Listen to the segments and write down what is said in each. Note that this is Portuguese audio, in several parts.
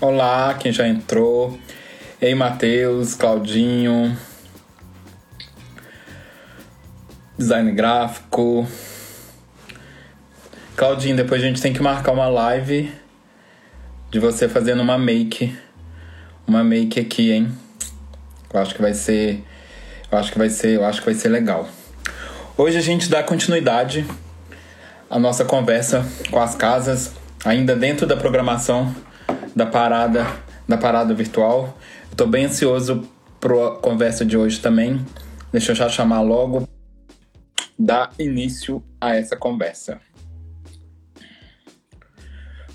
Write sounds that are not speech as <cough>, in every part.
Olá, quem já entrou. Ei, Matheus, Claudinho. Design gráfico. Claudinho, depois a gente tem que marcar uma live de você fazendo uma make. Uma make aqui, hein? Eu acho que vai ser. Eu acho que vai ser. Eu acho que vai ser legal. Hoje a gente dá continuidade à nossa conversa com as casas, ainda dentro da programação da parada, da parada virtual. Estou bem ansioso para a conversa de hoje também. Deixa eu já chamar logo, dar início a essa conversa.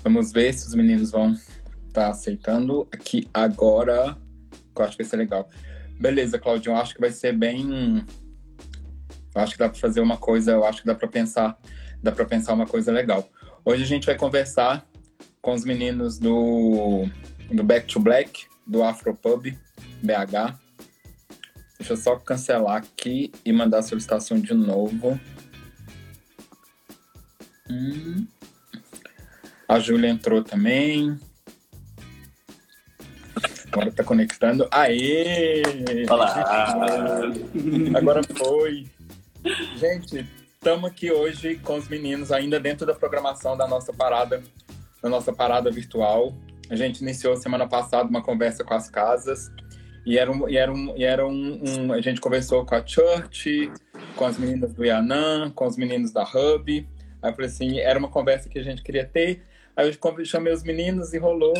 Vamos ver se os meninos vão estar tá aceitando aqui agora. Eu acho que vai ser legal. Beleza, Claudinho, acho que vai ser bem eu acho que dá para fazer uma coisa, eu acho que dá para pensar, dá para pensar uma coisa legal. Hoje a gente vai conversar com os meninos do, do Back to Black, do Afropub BH. Deixa eu só cancelar aqui e mandar a solicitação de novo. Hum. A Júlia entrou também. Agora tá conectando. Aê! Olá! Agora foi. Gente, estamos aqui hoje com os meninos, ainda dentro da programação da nossa parada, da nossa parada virtual. A gente iniciou semana passada uma conversa com as casas e era um, e era um, e era um, um a gente conversou com a Church, com as meninas do Yanã, com os meninos da Hub. Aí eu falei assim, era uma conversa que a gente queria ter. Aí eu chamei os meninos e rolou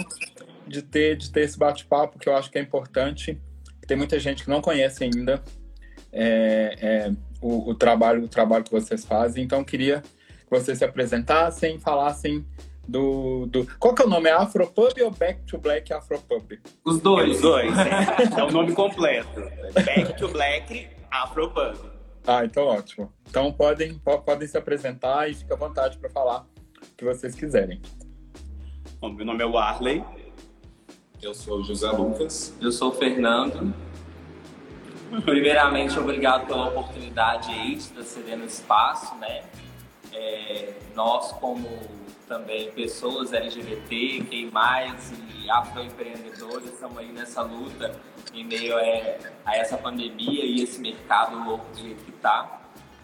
de ter, de ter esse bate-papo que eu acho que é importante. Tem muita gente que não conhece ainda. É, é, o, o, trabalho, o trabalho que vocês fazem. Então, queria que vocês se apresentassem, falassem do, do... Qual que é o nome? É Afropub ou Back to Black Afropub? Os dois. Os dois, é. <laughs> é o nome completo. Back to Black Afropub. Ah, então ótimo. Então podem, podem se apresentar e fica à vontade para falar o que vocês quiserem. Bom, meu nome é Warley. Eu sou o José Lucas. Eu sou o Fernando. Primeiramente, obrigado pela oportunidade aí de estar cedendo espaço, né? É, nós, como também pessoas LGBT, QI+, e afroempreendedores, estamos aí nessa luta em meio a, a essa pandemia e esse mercado louco que está.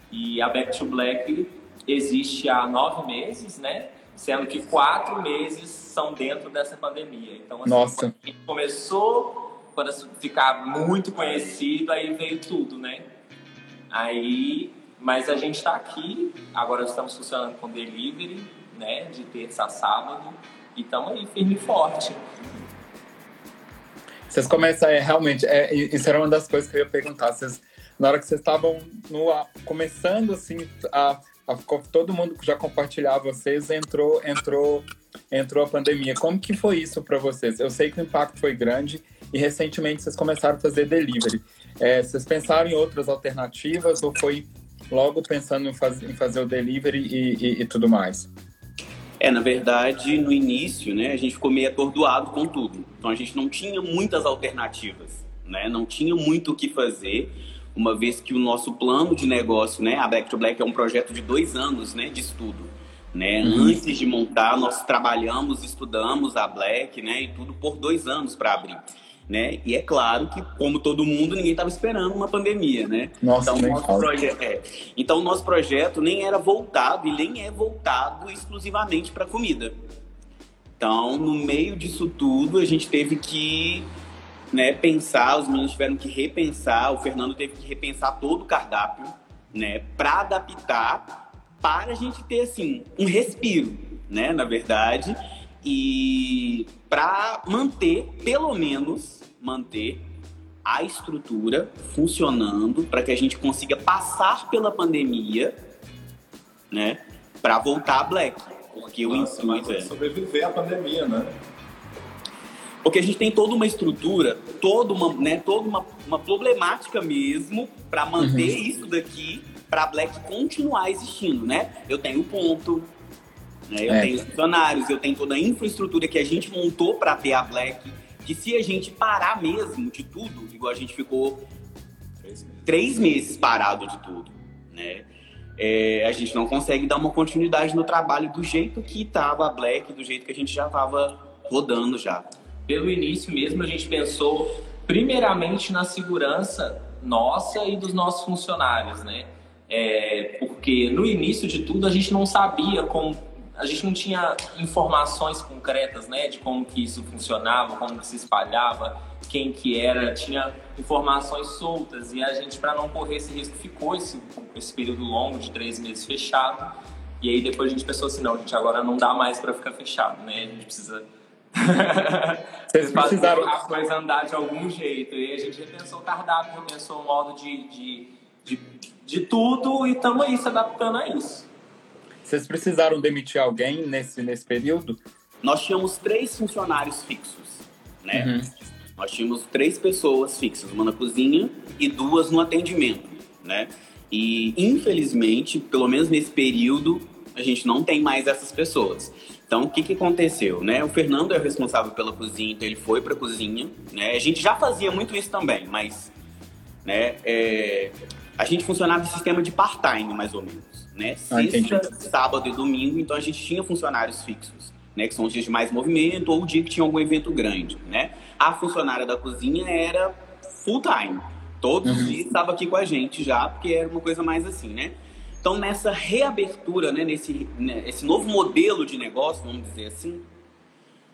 E a Back to Black existe há nove meses, né? Sendo que quatro meses são dentro dessa pandemia. Então, assim, Nossa. a gente começou quando ficar muito conhecido, aí veio tudo, né? Aí, mas a gente está aqui, agora estamos funcionando com delivery, né? De terça a sábado, e estamos aí firme e forte. Vocês começam, é, realmente, é, isso era uma das coisas que eu ia perguntar. Vocês, na hora que vocês estavam no, começando, assim, a, a, todo mundo já compartilhava vocês, entrou, entrou, entrou a pandemia. Como que foi isso para vocês? Eu sei que o impacto foi grande, e recentemente vocês começaram a fazer delivery. É, vocês pensaram em outras alternativas ou foi logo pensando em, faz, em fazer o delivery e, e, e, tudo mais? É, na verdade, no início, né, a gente ficou meio atordoado com tudo. Então a gente não tinha muitas alternativas, né? Não tinha muito o que fazer, uma vez que o nosso plano de negócio, né, a Black to Black é um projeto de dois anos, né, de estudo. Né? Uhum. Antes de montar, nós trabalhamos, estudamos a Black, né, e tudo por dois anos para abrir né? E é claro que, como todo mundo, ninguém estava esperando uma pandemia, né? Nossa, então, nosso projeto, é. então, nosso projeto nem era voltado e nem é voltado exclusivamente para comida. Então, no meio disso tudo, a gente teve que né, pensar, os meninos tiveram que repensar, o Fernando teve que repensar todo o cardápio, né, para adaptar, para a gente ter assim um respiro, né, na verdade, e para manter pelo menos manter a estrutura funcionando para que a gente consiga passar pela pandemia, né, para voltar a Black, porque Nossa, o intuito é sobreviver à pandemia, né? Porque a gente tem toda uma estrutura, toda uma, né, toda uma, uma problemática mesmo para manter uhum. isso daqui para Black continuar existindo, né? Eu tenho ponto, né? Eu é. tenho funcionários, eu tenho toda a infraestrutura que a gente montou para ter a Black que se a gente parar mesmo de tudo, igual a gente ficou três meses, três meses parado de tudo, né? é, a gente não consegue dar uma continuidade no trabalho do jeito que estava a Black, do jeito que a gente já estava rodando já. Pelo início mesmo, a gente pensou primeiramente na segurança nossa e dos nossos funcionários, né? É, porque no início de tudo a gente não sabia como, a gente não tinha informações concretas, né, de como que isso funcionava, como que se espalhava, quem que era, tinha informações soltas e a gente para não correr esse risco ficou esse, esse período longo de três meses fechado e aí depois a gente pensou assim, não, gente, agora não dá mais para ficar fechado, né? A gente precisa <laughs> Vocês precisaram fazer a coisa andar de algum jeito. E a gente repensou o cardápio, repensou o modo de, de, de, de tudo e estamos aí se adaptando a isso. Vocês precisaram demitir alguém nesse, nesse período? Nós tínhamos três funcionários fixos, né? Uhum. Nós tínhamos três pessoas fixas, uma na cozinha e duas no atendimento, né? E infelizmente, pelo menos nesse período, a gente não tem mais essas pessoas. Então, o que, que aconteceu, né? O Fernando é o responsável pela cozinha, então ele foi para a cozinha, né? A gente já fazia muito isso também, mas, né? É, a gente funcionava em sistema de part-time, mais ou menos, né? Ah, Sexta, ah, sábado e domingo, então a gente tinha funcionários fixos, né? Que são os dias de mais movimento ou o dia que tinha algum evento grande, né? A funcionária da cozinha era full-time. Todos os uhum. dias estava aqui com a gente já, porque era uma coisa mais assim, né? Então, nessa reabertura, né, nesse né, esse novo modelo de negócio, vamos dizer assim,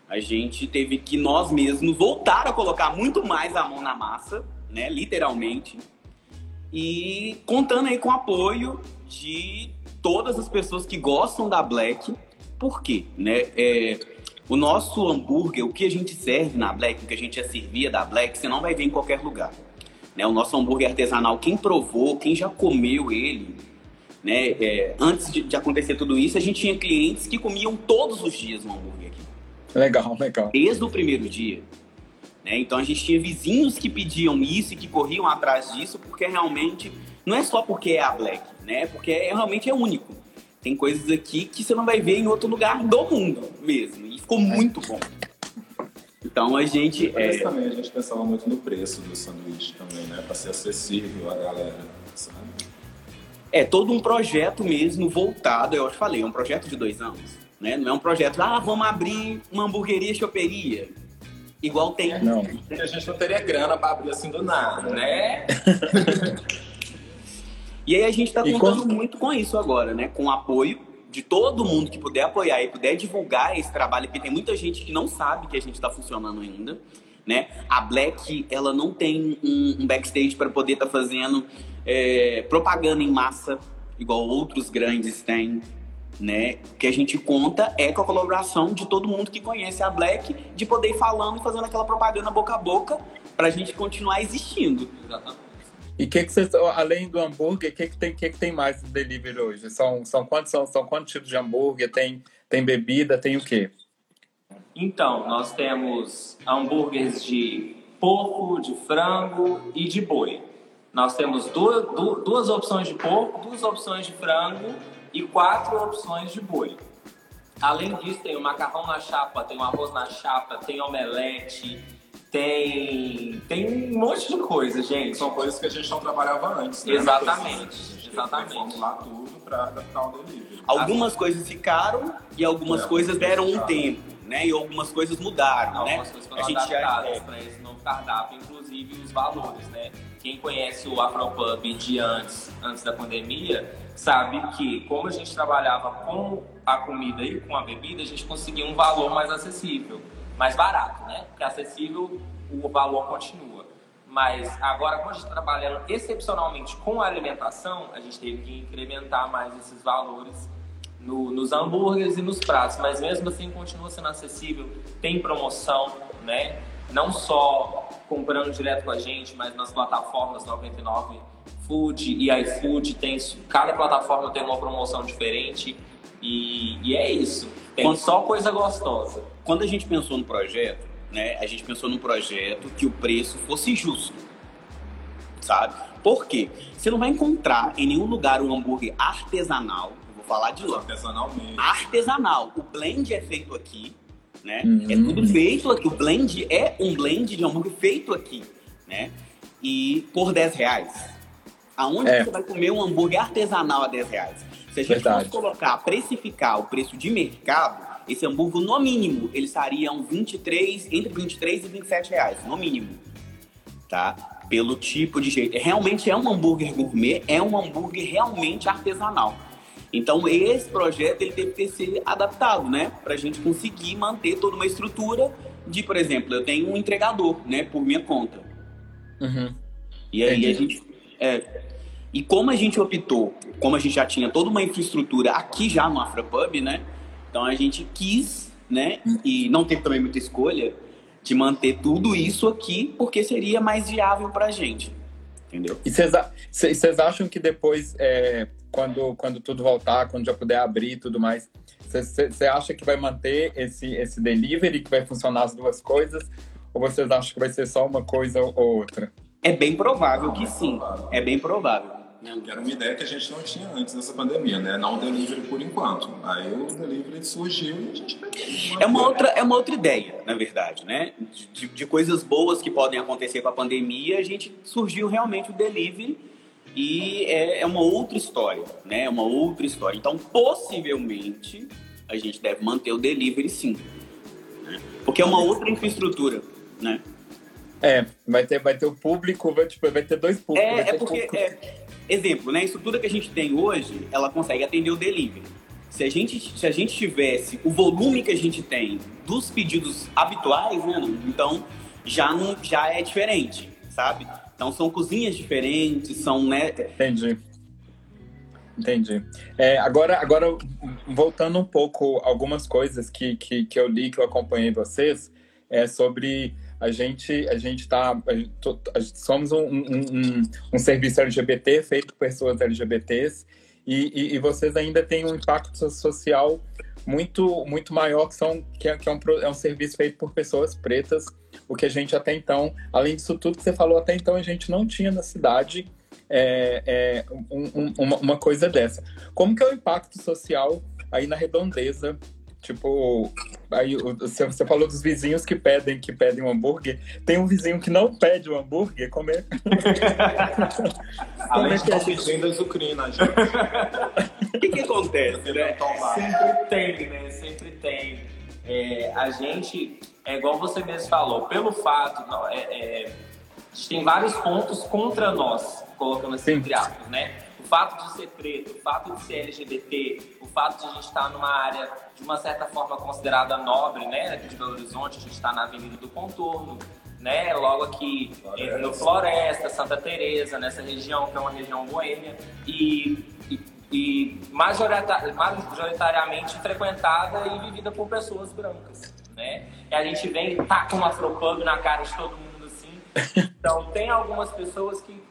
a gente teve que nós mesmos voltar a colocar muito mais a mão na massa, né, literalmente, e contando aí com o apoio de todas as pessoas que gostam da Black. Por quê? Né? É, o nosso hambúrguer, o que a gente serve na Black, o que a gente já servia da Black, você não vai ver em qualquer lugar. Né? O nosso hambúrguer artesanal, quem provou, quem já comeu ele, né? É, antes de, de, acontecer tudo isso, a gente tinha clientes que comiam todos os dias um hambúrguer aqui. Legal, legal. Desde o primeiro dia. Né? Então a gente tinha vizinhos que pediam isso e que corriam atrás disso, porque realmente não é só porque é a Black, né? Porque é, realmente é único. Tem coisas aqui que você não vai ver em outro lugar do mundo mesmo. E ficou muito bom. Então a gente. Mas é... também a gente pensava muito no preço do sanduíche também, né? Para ser acessível à galera, sabe? É todo um projeto mesmo voltado, eu te falei, é um projeto de dois anos. Né? Não é um projeto, ah, vamos abrir uma hamburgueria choperia. Igual tem. Não. A gente não teria grana para abrir assim do nada, né? <laughs> e aí a gente está contando muito com isso agora, né? Com o apoio de todo mundo que puder apoiar e puder divulgar esse trabalho, porque tem muita gente que não sabe que a gente está funcionando ainda. Né? A Black ela não tem um, um backstage para poder estar tá fazendo é, propaganda em massa, igual outros grandes têm, né? O que a gente conta é com a colaboração de todo mundo que conhece a Black, de poder ir falando e fazendo aquela propaganda boca a boca para a gente continuar existindo. Exatamente. E que que vocês, além do hambúrguer, o que, que, tem, que, que tem mais de delivery hoje? São, são, quantos, são, são quantos tipos de hambúrguer? Tem, tem bebida, tem o quê? Então, nós temos hambúrgueres de porco, de frango e de boi. Nós temos duas, duas opções de porco, duas opções de frango e quatro opções de boi. Além disso, tem o macarrão na chapa, tem o arroz na chapa, tem omelete, tem, tem um monte de coisa, gente. São coisas que a gente não trabalhava antes. Né? Exatamente. Exatamente. lá tudo para adaptar o delivery. Algumas coisas ficaram e algumas é, coisas deram um tempo né? E algumas coisas mudaram, algumas né? coisas foram a gente adaptadas para esse novo cardápio, inclusive os valores, né? Quem conhece o Afropub de antes, antes da pandemia, sabe que como a gente trabalhava com a comida e com a bebida, a gente conseguia um valor mais acessível, mais barato, né? Porque acessível o valor continua. Mas agora, quando a gente está trabalhando excepcionalmente com a alimentação, a gente teve que incrementar mais esses valores no, nos hambúrgueres e nos pratos, mas mesmo assim continua sendo acessível, tem promoção, né? Não só comprando direto com a gente, mas nas plataformas 99 Food e iFood, tem, cada plataforma tem uma promoção diferente e, e é isso. Tem Quando, só coisa gostosa. Quando a gente pensou no projeto, né, a gente pensou num projeto que o preço fosse justo, sabe? Por quê? Você não vai encontrar em nenhum lugar um hambúrguer artesanal Vou falar de lá. Artesanal mesmo. Artesanal. O blend é feito aqui, né? Uhum. É tudo feito aqui. O blend é um blend de hambúrguer feito aqui, né? E por 10 reais. Aonde É. você vai comer um hambúrguer artesanal a 10 reais? Se a gente Verdade. fosse colocar, precificar o preço de mercado, esse hambúrguer, no mínimo, ele estaria um 23, entre 23 e 27 reais, no mínimo. Tá? Pelo tipo de jeito. Realmente é um hambúrguer gourmet, é um hambúrguer realmente artesanal. Então, esse projeto ele teve que ser adaptado, né? Pra gente conseguir manter toda uma estrutura de, por exemplo, eu tenho um entregador, né? Por minha conta. Uhum. E aí Entendi. a gente. É, e como a gente optou, como a gente já tinha toda uma infraestrutura aqui já no Afropub, né? Então a gente quis, né? E não teve também muita escolha de manter tudo isso aqui, porque seria mais viável pra gente. Entendeu? E vocês a- cê- vocês acham que depois, é, quando, quando tudo voltar, quando já puder abrir e tudo mais, você acha que vai manter esse, esse delivery, que vai funcionar as duas coisas? Ou vocês acham que vai ser só uma coisa ou outra? É bem provável que sim. É bem provável. era uma ideia que a gente não tinha antes dessa pandemia, né? Não delivery por enquanto. Aí o delivery surgiu e a gente vai É uma outra, é uma outra ideia, na verdade, né? De, de coisas boas que podem acontecer com a pandemia, a gente surgiu realmente o delivery e é, é uma outra história, né? É uma outra história. Então, possivelmente, a gente deve manter o delivery sim. né? Porque é uma outra infraestrutura, né? É, vai ter, vai ter o público, vai, tipo, vai ter dois públicos. É, é porque, público- é, exemplo, né? A estrutura que a gente tem hoje, ela consegue atender o delivery. Se a gente, se a gente tivesse o volume que a gente tem dos pedidos habituais, né? Então já não, já é diferente, sabe? Então são cozinhas diferentes, são, né? Entendi. Entendi. É, agora, agora, voltando um pouco, algumas coisas que, que, que eu li, que eu acompanhei vocês, é sobre a gente, a gente tá, a gente, somos um, um, um, um serviço LGBT feito por pessoas LGBTs e, e, e vocês ainda têm um impacto so- social muito, muito maior, que, são, que, é, que é, um, é um serviço feito por pessoas pretas, o que a gente até então, além disso tudo que você falou, até então a gente não tinha na cidade é, é, um- um- uma, uma coisa dessa. Como que é o impacto social aí na redondeza? Tipo, aí você, você falou dos vizinhos que pedem que pedem um hambúrguer. Tem um vizinho que não pede um hambúrguer, como é? <laughs> Além é de que estar pedindo azucrina, gente. O que, que acontece, né? Sempre tem, né? Sempre tem. É, a gente, é igual você mesmo falou, pelo fato, não, é, é, a gente tem vários pontos contra nós, colocando assim Sim. entre aspas, né? O fato de ser preto, o fato de ser LGBT, o fato de a gente estar numa área de uma certa forma considerada nobre, né? Aqui de Belo Horizonte, a gente está na Avenida do Contorno, né? Logo aqui eh, no Floresta, Santa Teresa, nessa região que é uma região boêmia e, e, e majorita- majoritariamente frequentada e vivida por pessoas brancas, né? E a gente vem e taca um afropub na cara de todo mundo assim. <laughs> Então tem algumas pessoas que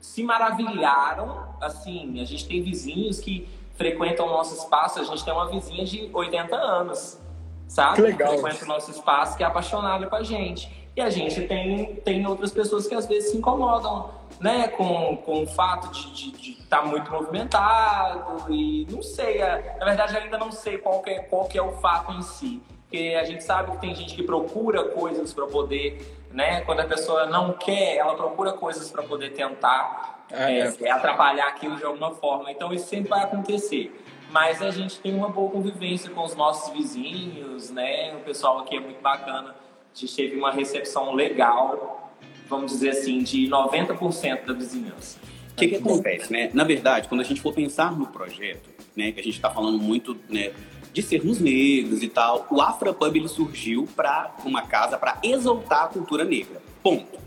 se maravilharam, assim, a gente tem vizinhos que frequentam o nosso espaço, a gente tem uma vizinha de 80 anos, sabe? Que legal. frequenta o nosso espaço, que é apaixonada com a gente. E a gente tem, tem outras pessoas que às vezes se incomodam, né, com, com o fato de estar muito movimentado e não sei, a- na verdade ainda não sei qual que é, qual que é o fato em si. Porque a gente sabe que tem gente que procura coisas para poder, né? Quando a pessoa não quer, ela procura coisas para poder tentar Ah, é, é. é atrapalhar aquilo de alguma forma. Então isso sempre vai acontecer. Mas a gente tem uma boa convivência com os nossos vizinhos, né? O pessoal aqui é muito bacana. A gente teve uma recepção legal, vamos dizer assim, de 90% da vizinhança. O que, que acontece, né? Na verdade, quando a gente for pensar no projeto, né, que a gente está falando muito, né, de sermos negros e tal, o Afropub ele surgiu para uma casa para exaltar a cultura negra. Ponto.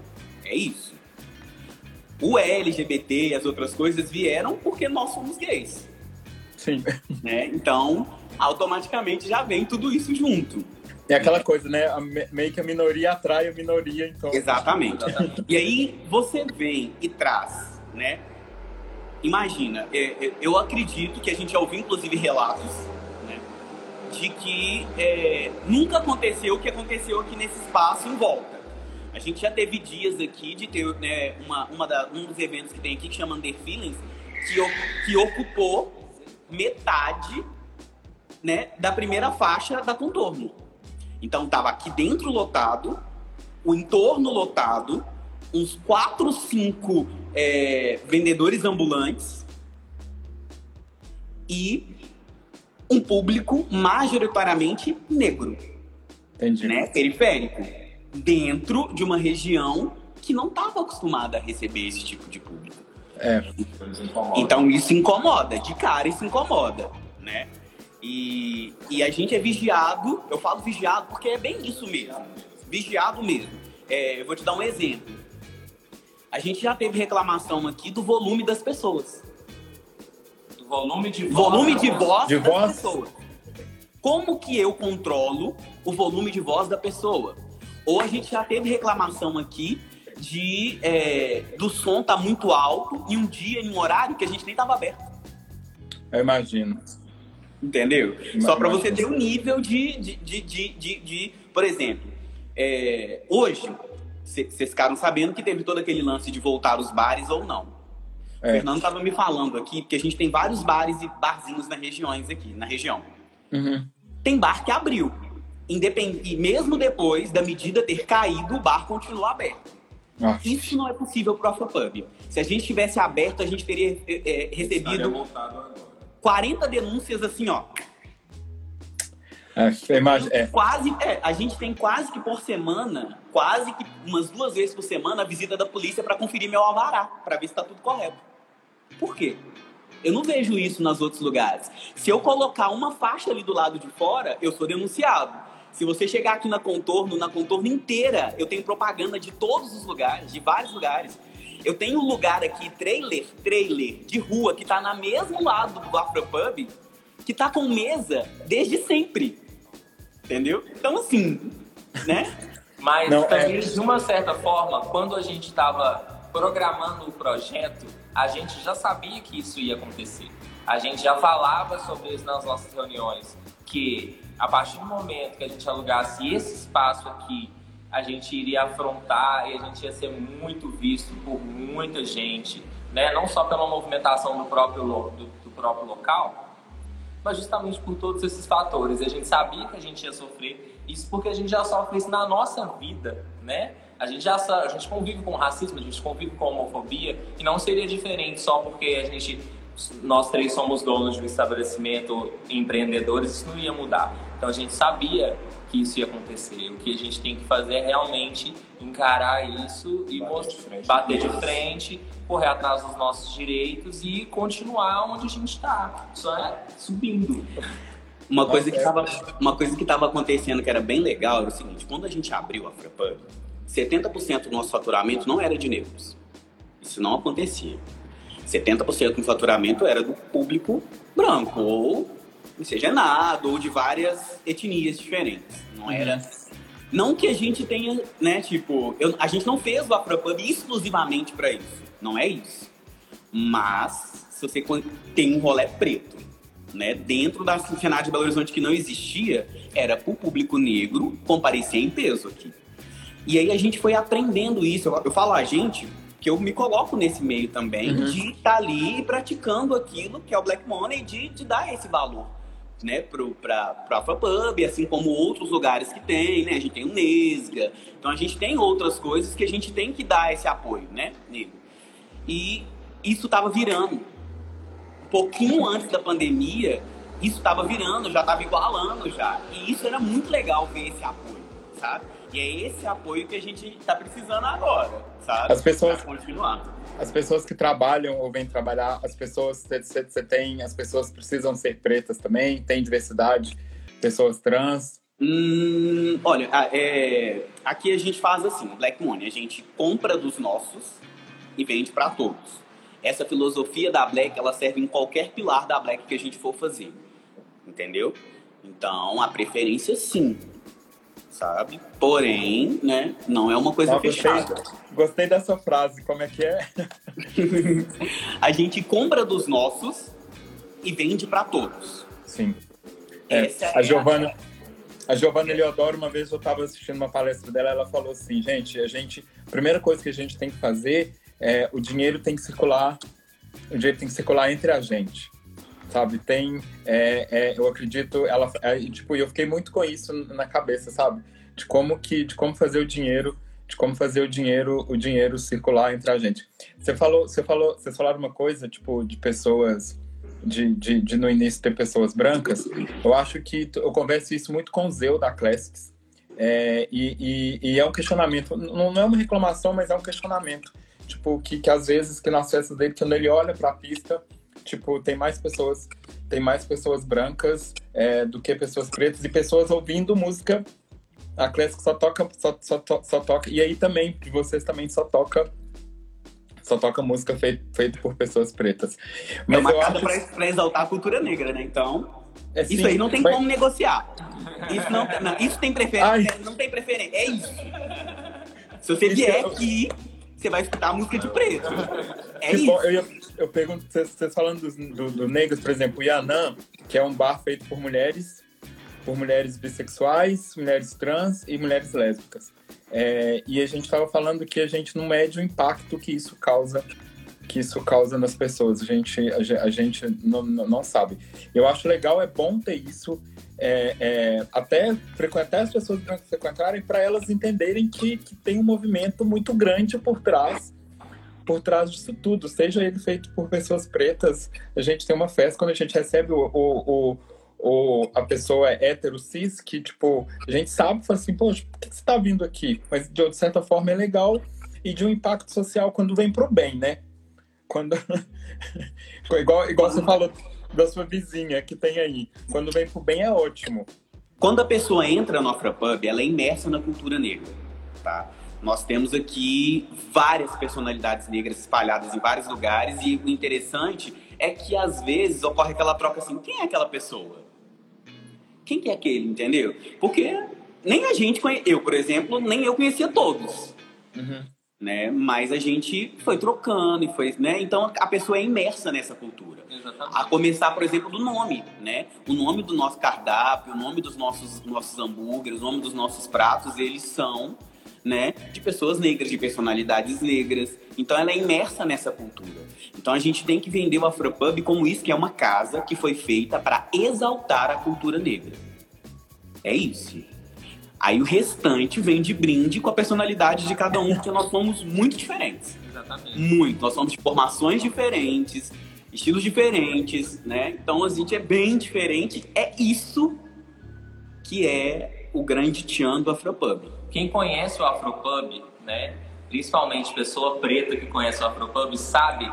É isso. O LGBT e as outras coisas vieram porque nós somos gays, Sim. né? Então, automaticamente já vem tudo isso junto. É aquela coisa, né? A me- meio que a minoria atrai a minoria, então. Exatamente. E aí você vem e traz, né? Imagina, é, é, eu acredito que a gente já ouviu inclusive relatos, né? De que é, nunca aconteceu o que aconteceu aqui nesse espaço em volta. A gente já teve dias aqui de ter né, uma, uma da- um dos eventos que tem aqui que chama Under Feelings, que, que ocupou metade né, da primeira faixa da contorno. Então tava aqui dentro lotado, o entorno lotado, uns quatro, cinco é, vendedores ambulantes e um público majoritariamente negro, Entendi. né, periférico, dentro de uma região que não estava acostumada a receber esse tipo de público. É. Então isso incomoda, de cara isso incomoda, né? E, e a gente é vigiado, eu falo vigiado porque é bem isso mesmo, vigiado mesmo. É, eu vou te dar um exemplo. A gente já teve reclamação aqui do volume das pessoas. Do volume de voz. Volume de voz De das voz? pessoas. Como que eu controlo o volume de voz da pessoa? Ou a gente já teve reclamação aqui de é, do som tá muito alto em um dia, em um horário que a gente nem tava aberto. eu imagino. Entendeu? Mas- Só para mas- você ter um nível de, de, de, de, de- de- por exemplo, é, hoje, vocês ficaram sabendo que teve todo aquele lance de voltar os bares ou não. O É. Fernando estava me falando aqui, porque a gente tem vários bares e barzinhos nas regiões aqui, na região. Uhum. Tem bar que abriu. Independ... E mesmo depois da medida ter caído, o bar continua aberto. Ah, Isso não é possível pro Afropub. Se a gente tivesse aberto, a gente teria é, é, recebido. 40 denúncias assim, ó. é, imagina, é, Quase, é, a gente tem quase que por semana, quase que umas duas vezes por semana, a visita da polícia para conferir meu alvará, para ver se tá tudo correto. Por quê? Eu não vejo isso nos outros lugares. Se eu colocar uma faixa ali do lado de fora, eu sou denunciado. Se você chegar aqui na contorno, na contorno inteira, eu tenho propaganda de todos os lugares, de vários lugares. Eu tenho um lugar aqui, trailer, trailer, de rua, que tá na mesmo lado do Afropub, que tá com mesa desde sempre. Entendeu? Então, assim, né? <laughs> Mas Não, também, é- de uma certa forma, quando a gente estava programando o projeto, a gente já sabia que isso ia acontecer. A gente já falava sobre isso nas nossas reuniões, que a partir do momento que a gente alugasse esse espaço aqui, a gente iria afrontar e a gente ia ser muito visto por muita gente, né? Não só pela movimentação do próprio, do, do próprio local, mas justamente por todos esses fatores. A gente sabia que a gente ia sofrer isso porque a gente já sofre isso na nossa vida, né? A gente já a gente convive com racismo, a gente convive com homofobia e não seria diferente só porque a gente nós três somos donos de um estabelecimento, empreendedores, isso não ia mudar. Então a gente sabia que isso ia acontecer. O que a gente tem que fazer é realmente encarar isso e Bater mostrar- de frente. bater de frente, correr atrás dos nossos direitos e continuar onde a gente está, só é subindo. Uma coisa, que é. tava, uma coisa que estava acontecendo que era bem legal era o seguinte: quando a gente abriu a Afropub, 70% do nosso faturamento não era de negros. Isso não acontecia. 70% do faturamento era do público branco, ou miscigenado, ou de várias etnias diferentes. Não era. Não que a gente tenha, né, tipo, eu- a gente não fez o Afropub exclusivamente para isso. Não é isso. Mas, se você tem um rolê preto, né, dentro da cenário de Belo Horizonte que não existia, era para o público negro comparecer em peso aqui. E aí a gente foi aprendendo isso. Eu, eu falo a gente, que eu me coloco nesse meio também, Uhum. de estar ali praticando aquilo que é o Black Money, de, de dar esse valor. Né, pro, pra, pra Afropub, assim como outros lugares que tem, né? A gente tem o Nesga, então a gente tem outras coisas que a gente tem que dar esse apoio, né, negro. E isso tava virando. Um pouquinho antes da pandemia, isso tava virando, já tava igualando já. E isso era muito legal ver esse apoio, sabe? E é esse apoio que a gente tá precisando agora, sabe? As pessoas- Pra continuar. As pessoas que trabalham ou vêm trabalhar, as pessoas, você tem, as pessoas precisam ser pretas também, tem diversidade, pessoas trans. Hum, olha, a- é, aqui a gente faz assim, Black Money, a gente compra dos nossos e vende para todos. Essa filosofia da Black, ela serve em qualquer pilar da Black que a gente for fazer, entendeu? Então, a preferência sim, sabe? Porém, né, não é uma coisa Ah, gostei, fechada. gostei dessa frase, como é que é? <laughs> A gente compra dos nossos e vende para todos. Sim. É, é a a- Giovana, a Giovana Eleodoro, uma vez eu estava assistindo uma palestra dela, ela falou assim, gente, a gente, a primeira coisa que a gente tem que fazer é o dinheiro tem que circular, o dinheiro tem que circular entre a gente, sabe? Tem, é, é, eu acredito, ela, é, tipo, eu fiquei muito com isso na cabeça, sabe? De como que, de como fazer o dinheiro de como fazer o dinheiro, o dinheiro circular entre a gente. Você falou, você falou, vocês falaram uma coisa, tipo, de pessoas de, de, de, no início ter pessoas brancas, eu acho que eu converso isso muito com o Zeu da Classics. É, e, e, e, é um questionamento, não, não, é uma reclamação, mas é um questionamento. Tipo, que, que às vezes que nas festas dele, quando ele olha para a pista, tipo, tem mais pessoas, tem mais pessoas brancas é, do que pessoas pretas e pessoas ouvindo música. A Classic só toca, só, só, só toca, e aí também, de vocês também só toca só toca música feita feito por pessoas pretas. Mas é uma casa acho... para exaltar a cultura negra, né? Então, é, isso aí não tem mas... como negociar. Isso não, não isso tem preferência, não tem preferência. É isso. Se você vier aqui, você vai escutar a música de preto. É tipo, isso. Eu, eu pergunto, vocês falando dos do, do negros, por exemplo, o Yanã, que é um bar feito por mulheres, por mulheres bissexuais, mulheres trans e mulheres lésbicas. É, e a gente estava falando que a gente não mede o impacto que isso causa que isso causa nas pessoas. A gente, a, gente não, não sabe. Eu acho legal, é bom ter isso, é, é, até frequentar as pessoas frequentarem para elas entenderem que, que tem um movimento muito grande por trás por trás disso tudo, seja ele feito por pessoas pretas. A gente tem uma festa quando a gente recebe o, o, o a pessoa hétero cis, que, tipo, a gente sabe, fala assim, poxa, por que você tá vindo aqui? Mas, de certa forma, é legal e de um impacto social quando vem pro bem, né? Quando... <laughs> igual, igual você falou da sua vizinha que tem aí. Quando vem pro bem é ótimo. Quando a pessoa entra no Afropub, ela é imersa na cultura negra, tá? Nós temos aqui várias personalidades negras espalhadas em vários lugares e o interessante é que às vezes ocorre aquela troca assim, quem é aquela pessoa? quem que é aquele, entendeu? Porque nem a gente, conhe... eu, por exemplo, nem eu conhecia todos. Uhum. Né? Mas a gente foi trocando e foi, né? Então a pessoa é imersa nessa cultura. Exatamente. A começar, por exemplo, do nome, né? O nome do nosso cardápio, o nome dos nossos nossos hambúrgueres, o nome dos nossos pratos, eles são, né, de pessoas negras, de personalidades negras. Então ela é imersa nessa cultura. Então a gente tem que vender o Afropub como isso, que é uma casa que foi feita para exaltar a cultura negra. É isso. Aí o restante vem de brinde com a personalidade de cada um, porque nós somos muito diferentes. Exatamente. Muito. Nós somos de formações diferentes, estilos diferentes, né? Então a gente é bem diferente. É isso que é o grande tchan do Afropub. Quem conhece o Afropub, né? principalmente pessoa preta que conhece o Afropub, sabe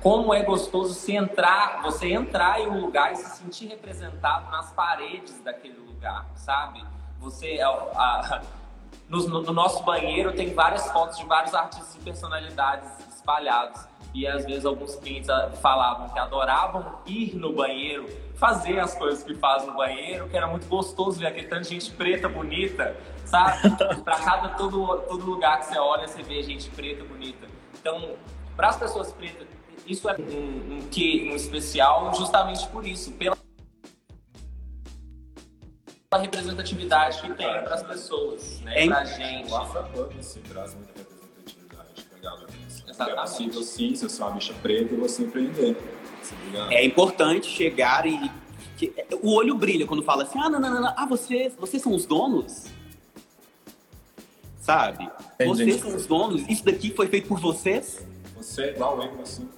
como é gostoso se entrar, você entrar em um lugar e se sentir representado nas paredes daquele lugar, sabe? Você, a, a, <laughs> no, no, nosso banheiro tem várias fotos de vários artistas e personalidades espalhados. E às vezes alguns clientes ah, falavam que adoravam ir no banheiro, fazer as coisas que faz no banheiro, que era muito gostoso ver aquele tanto de gente preta bonita, sabe? <laughs> pra cada todo, todo lugar que você olha, você vê gente preta bonita. Então, para as pessoas pretas, isso é um, um que um especial justamente por isso, pela representatividade que tem para as pessoas, né? É, pra gente. O Afropub assim, traz muita representatividade pra galera. É possível sim, você é uma bicha preta e você empreender. É importante chegar e. O olho brilha quando fala assim: ah, não, não, não, ah, vocês, vocês são os donos? Sabe? Entendi. Vocês são os donos? Isso daqui foi feito por vocês? Você é igual eu, assim.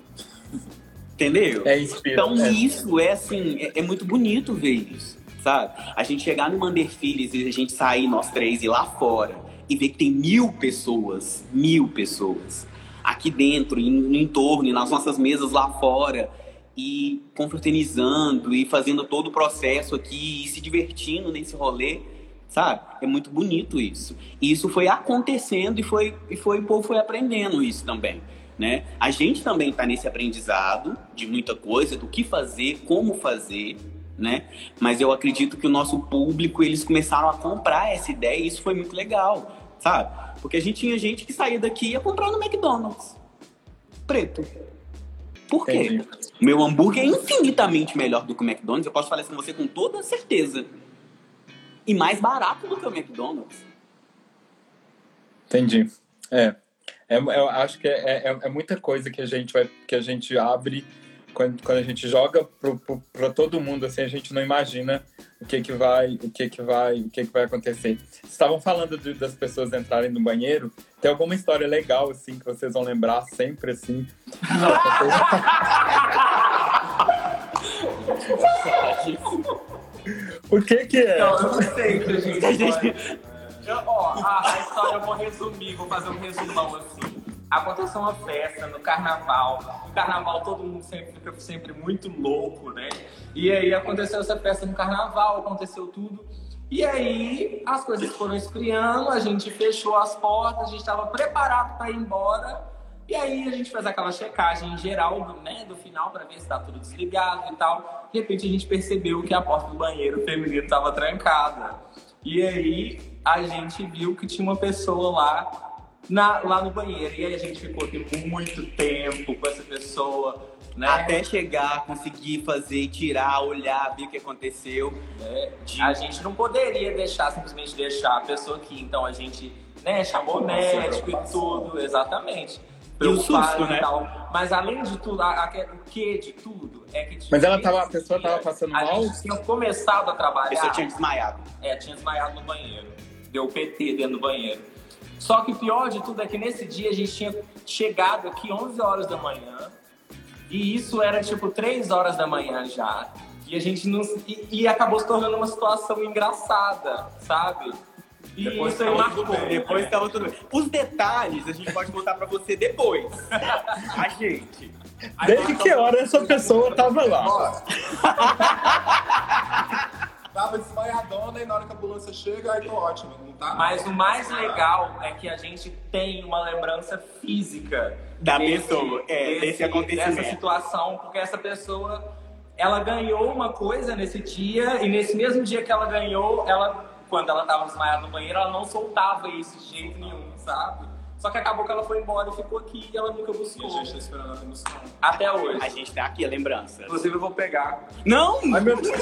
Entendeu? É então é. isso é assim, é, é, muito bonito ver isso, sabe? A gente chegar no Mander Filhos e a gente sair nós três e lá fora e ver que tem mil pessoas, mil pessoas aqui dentro, no entorno, nas nossas mesas lá fora e confraternizando e fazendo todo o processo aqui e se divertindo nesse rolê, sabe? É muito bonito isso. E isso foi acontecendo e foi e foi o povo foi aprendendo isso também. Né? A gente também está nesse aprendizado de muita coisa, do que fazer, como fazer, né? Mas eu acredito que o nosso público, eles começaram a comprar essa ideia e isso foi muito legal, sabe? Porque a gente tinha gente que saía daqui e ia comprar no McDonald's. Preto. Por quê? Entendi. Meu hambúrguer é infinitamente melhor do que o McDonald's, eu posso falar isso com você com toda certeza. E mais barato do que o McDonald's. Entendi. É, é, eu acho que é, é, é, muita coisa que a gente vai que a gente abre quando, quando a gente joga para todo mundo, assim, a gente não imagina o que que vai, o que que vai, o que que vai acontecer. Estavam falando de, das pessoas entrarem no banheiro. Tem alguma história legal assim que vocês vão lembrar sempre assim? <laughs> o que que é? Não, eu não sei, gente. <laughs> Eu, ó, a, a história eu vou resumir, vou fazer um resumão assim aconteceu uma festa no carnaval. No carnaval todo mundo sempre fica sempre muito louco, né? E aí aconteceu essa festa no carnaval, aconteceu tudo. E aí as coisas foram esfriando, a gente fechou as portas, a gente estava preparado para ir embora. E aí a gente fez aquela checagem geral do, né, do final para ver se está tudo desligado e tal. De repente a gente percebeu que a porta do banheiro feminino estava trancada. E aí a gente viu que tinha uma pessoa lá na, lá no banheiro. E aí a gente ficou aqui muito tempo com essa pessoa. Né? Até chegar, conseguir fazer, tirar, olhar, ver o que aconteceu. É, de... A gente não poderia deixar, simplesmente deixar a pessoa aqui. Então a gente né, chamou o médico e tudo, exatamente. E o susto, né? Tal. Mas além de tudo, a, a, o que de tudo é que Mas ela tava, a pessoa tava passando a mal? A gente tinha começado a trabalhar. A pessoa tinha desmaiado. É, tinha desmaiado no banheiro. Deu PT dentro do banheiro. Só que o pior de tudo é que nesse dia a gente tinha chegado aqui 11 horas da manhã e isso era tipo 3 horas da manhã já. E a gente não. E, e acabou se tornando uma situação engraçada, sabe? E depois isso aí marcou. Depois estava tudo bem. Os detalhes a gente pode contar pra você depois. <laughs> a gente. Desde que hora essa pessoa tava lá? <laughs> tava desmaiadona e na hora que a ambulância chega, aí tô ótimo, não tá? Mas o mais legal é que a gente tem uma lembrança física da desse, pessoa, é, desse, desse acontecimento. Dessa situação, porque essa pessoa, ela ganhou uma coisa nesse dia e nesse mesmo dia que ela ganhou, ela, quando ela tava desmaiada no banheiro, ela não soltava isso de jeito nenhum, sabe? Só que acabou que ela foi embora e ficou aqui e ela nunca buscou. E a gente tá esperando a demissão. Até hoje. A gente tá aqui, a lembrança. Inclusive eu vou pegar. Não! Ai, meu Deus.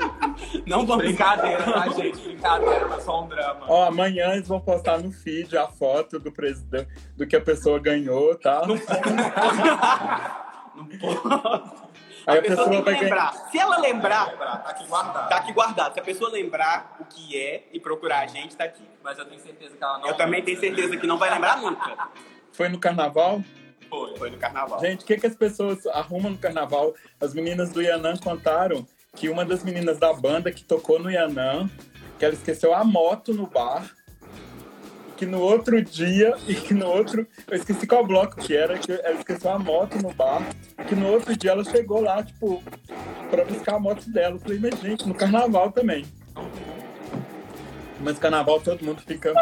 <laughs> Não vamos. Brincadeira, tá, gente? Brincadeira, é só um drama. Ó, amanhã eles vão postar no feed a foto do presidente, do que a pessoa ganhou, tá? Não posso. <laughs> Aí a, a pessoa, pessoa vai lembrar. Ganhar. Se ela lembrar, tá aqui guardado. Tá aqui guardado. Se a pessoa lembrar o que é e procurar a gente, tá aqui. Mas eu tenho certeza que ela não. Eu também tenho certeza que não vai lembrar nunca. Foi no carnaval? Foi. Foi no carnaval. Gente, o que, que as pessoas arrumam no carnaval? As meninas do Yanã contaram que uma das meninas da banda que tocou no Yanã, que ela esqueceu a moto no bar que no outro dia, e que no outro. Eu esqueci qual bloco que era, que ela esqueceu a moto no bar, que no outro dia ela chegou lá, tipo, pra buscar a moto dela. Eu falei, mas gente, no carnaval também. Mas carnaval todo mundo fica.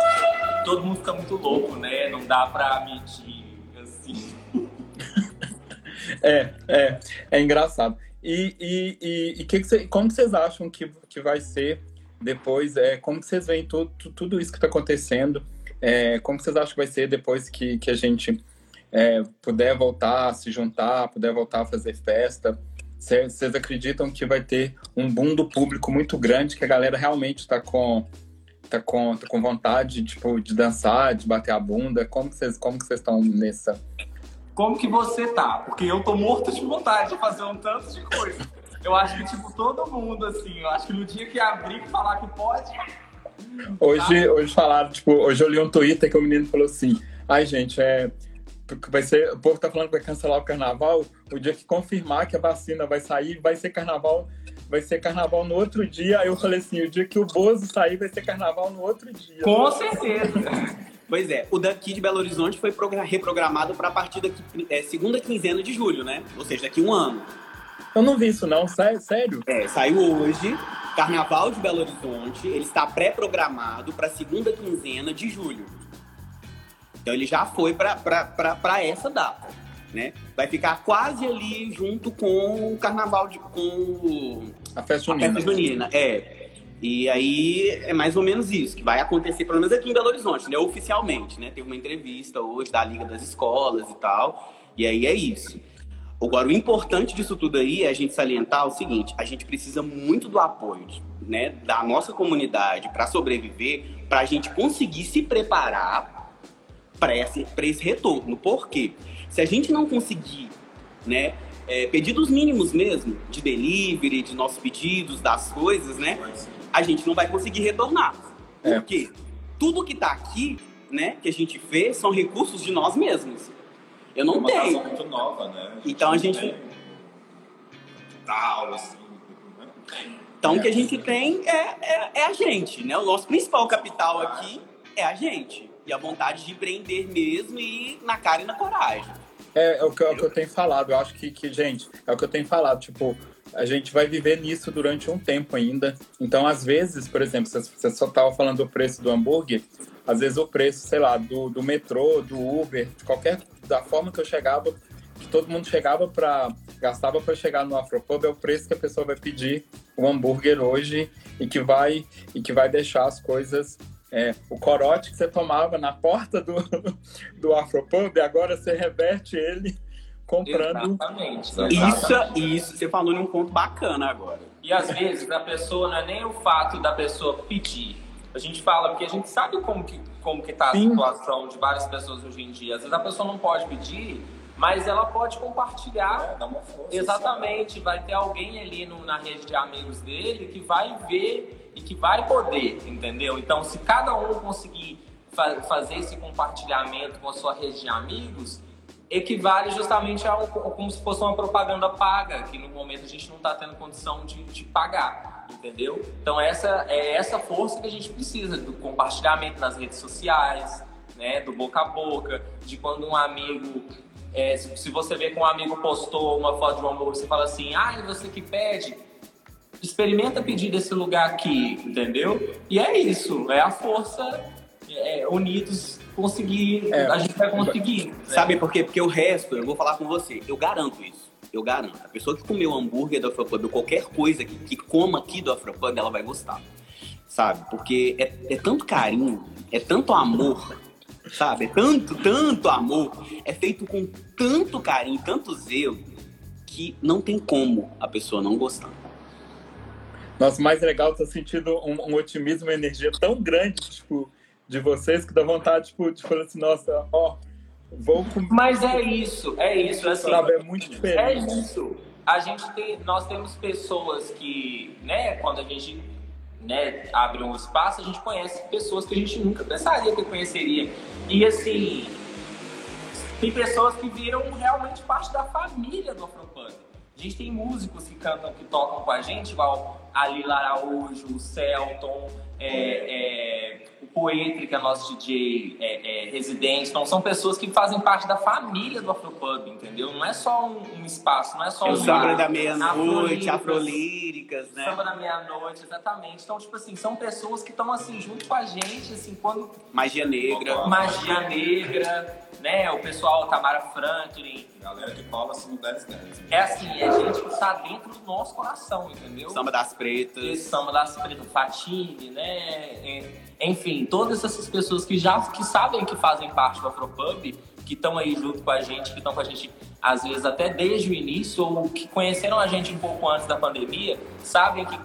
Todo mundo fica muito louco, né? Não dá pra medir assim. <laughs> é, é, é engraçado. E, e, e, e que que cê, como vocês acham que, que vai ser depois? É, como vocês veem tudo, tudo isso que está acontecendo? É, como vocês acham que vai ser depois que, que a gente é, puder voltar a se juntar, puder voltar a fazer festa? Vocês acreditam que vai ter um boom do público muito grande, que a galera realmente está com, tá com, tá com vontade tipo, de dançar, de bater a bunda? Como vocês como vocês estão nessa? Como que você tá? Porque eu tô morto de vontade de fazer um tanto de coisa. Eu acho que, tipo, todo mundo, assim, eu acho que no dia que abrir e falar que pode, Hoje, hoje falaram, tipo, hoje eu li um Twitter que o menino falou assim: ai, gente, é. Vai ser, o povo tá falando que vai cancelar o carnaval. O dia que confirmar que a vacina vai sair, vai ser carnaval, vai ser carnaval no outro dia. Aí eu falei assim: o dia que o Bozo sair, vai ser carnaval no outro dia. Com certeza. <laughs> Pois é, o daqui de Belo Horizonte foi reprogramado para a partir da é, segunda quinzena de julho, né? Ou seja, daqui um ano. Eu não vi isso, não, sério? É, saiu hoje. Carnaval de Belo Horizonte, ele está pré-programado para a segunda quinzena de julho. Então ele já foi para essa data, né? Vai ficar quase ali junto com o Carnaval de com a festa junina. A festa junina, é. E aí é mais ou menos isso que vai acontecer, pelo menos aqui em Belo Horizonte, né? Oficialmente, né? Teve uma entrevista hoje da Liga das Escolas e tal. E aí é isso. Agora, o importante disso tudo aí é a gente salientar o seguinte: a gente precisa muito do apoio né, da nossa comunidade para sobreviver, para a gente conseguir se preparar para esse, esse retorno. Por quê? Se a gente não conseguir né, é, pedidos mínimos mesmo, de delivery, de nossos pedidos, das coisas, né? A gente não vai conseguir retornar. É. Porque tudo que tá aqui, né, que a gente fez, são recursos de nós mesmos. Eu não uma tenho. casa muito nova, né? Então a gente- Tal, assim. né? Então o que a É. gente tem é, é, é a gente, né? O nosso principal capital aqui é a gente. E a vontade de empreender mesmo e na cara e na coragem. É, é o que, é o que eu tenho falado. Eu acho que, que, gente, é o que eu tenho falado. Tipo, a gente vai viver nisso durante um tempo ainda. Então, às vezes, por exemplo, você, você só estava falando do preço do hambúrguer, às vezes o preço, sei lá, do, do metrô, do Uber, de qualquer da forma que eu chegava, que todo mundo chegava para gastava para chegar no Afropub é o preço que a pessoa vai pedir o hambúrguer hoje e que vai e que vai deixar as coisas é, o corote que você tomava na porta do, <laughs> do Afropub, agora você reverte ele comprando. Exatamente. Isso, isso, você falou num ponto bacana agora. E às vezes a pessoa não é nem o fato da pessoa pedir. A gente fala porque a gente sabe como que, como que tá a Sim. situação de várias pessoas hoje em dia. Às vezes a pessoa não pode pedir, mas ela pode compartilhar. É, dá uma força. Exatamente, vai ter alguém ali no- na rede de amigos dele que vai ver e que vai poder, entendeu? Então, se cada um conseguir fa- fazer esse compartilhamento com a sua rede de amigos, equivale justamente a um- como se fosse uma propaganda paga, que no momento a gente não está tendo condição de, de pagar, entendeu? Então, essa é essa força que a gente precisa do compartilhamento nas redes sociais, né, do boca a boca, de quando um amigo é, se, se você vê que um amigo postou uma foto de um hambúrguer, você fala assim, ah, e você que pede, experimenta pedir desse lugar aqui, entendeu? E é isso, é a força, é, unidos conseguir, É. a gente vai conseguir. né? Sabe por quê? Porque o resto, eu vou falar com você, eu garanto isso. Eu garanto. A pessoa que comeu hambúrguer do Afropub ou qualquer coisa que, que coma aqui do Afropub, ela vai gostar. Sabe? Porque é, é tanto carinho, é tanto amor, sabe? É tanto, tanto amor. É feito com tanto carinho, tanto zelo, que não tem como a pessoa não gostar. Nossa, mais legal, tô sentindo um, um otimismo e energia tão grande, tipo, de vocês, que dá vontade, tipo, de falar assim, nossa, ó, com... Mas é isso, é isso, assim, Sabe, é muito É diferente. isso. A gente tem, nós temos pessoas que, né, quando a gente né, abre um espaço, a gente conhece pessoas que a gente nunca pensaria que conheceria. E assim, tem pessoas que viram realmente parte da família do Afropunk. A gente tem músicos que cantam, que tocam com a gente, igual a Lila Araújo, o Celton, é, é, o Poetry, que é nosso DJ é, é, residente. Então, são pessoas que fazem parte da família do Afropub, entendeu? Não é só um, um espaço, não é só É um o samba da meia-noite, Afrolíricas, né? Samba da meia-noite, exatamente. Então, tipo assim, são pessoas que estão assim junto com a gente, assim, quando Magia negra. Magia Negra, né? O pessoal Tamara Franklin. Galera que cola assim no 10 10. É assim, é gente que está dentro do nosso coração, entendeu? Samba das pretas. Esse samba das pretas, Fatine, né? É, Enfim, todas essas pessoas que já que sabem que fazem parte do Afropub, que estão aí junto com a gente, que estão com a gente às vezes até desde o início, ou que conheceram a gente um pouco antes da pandemia, sabem que,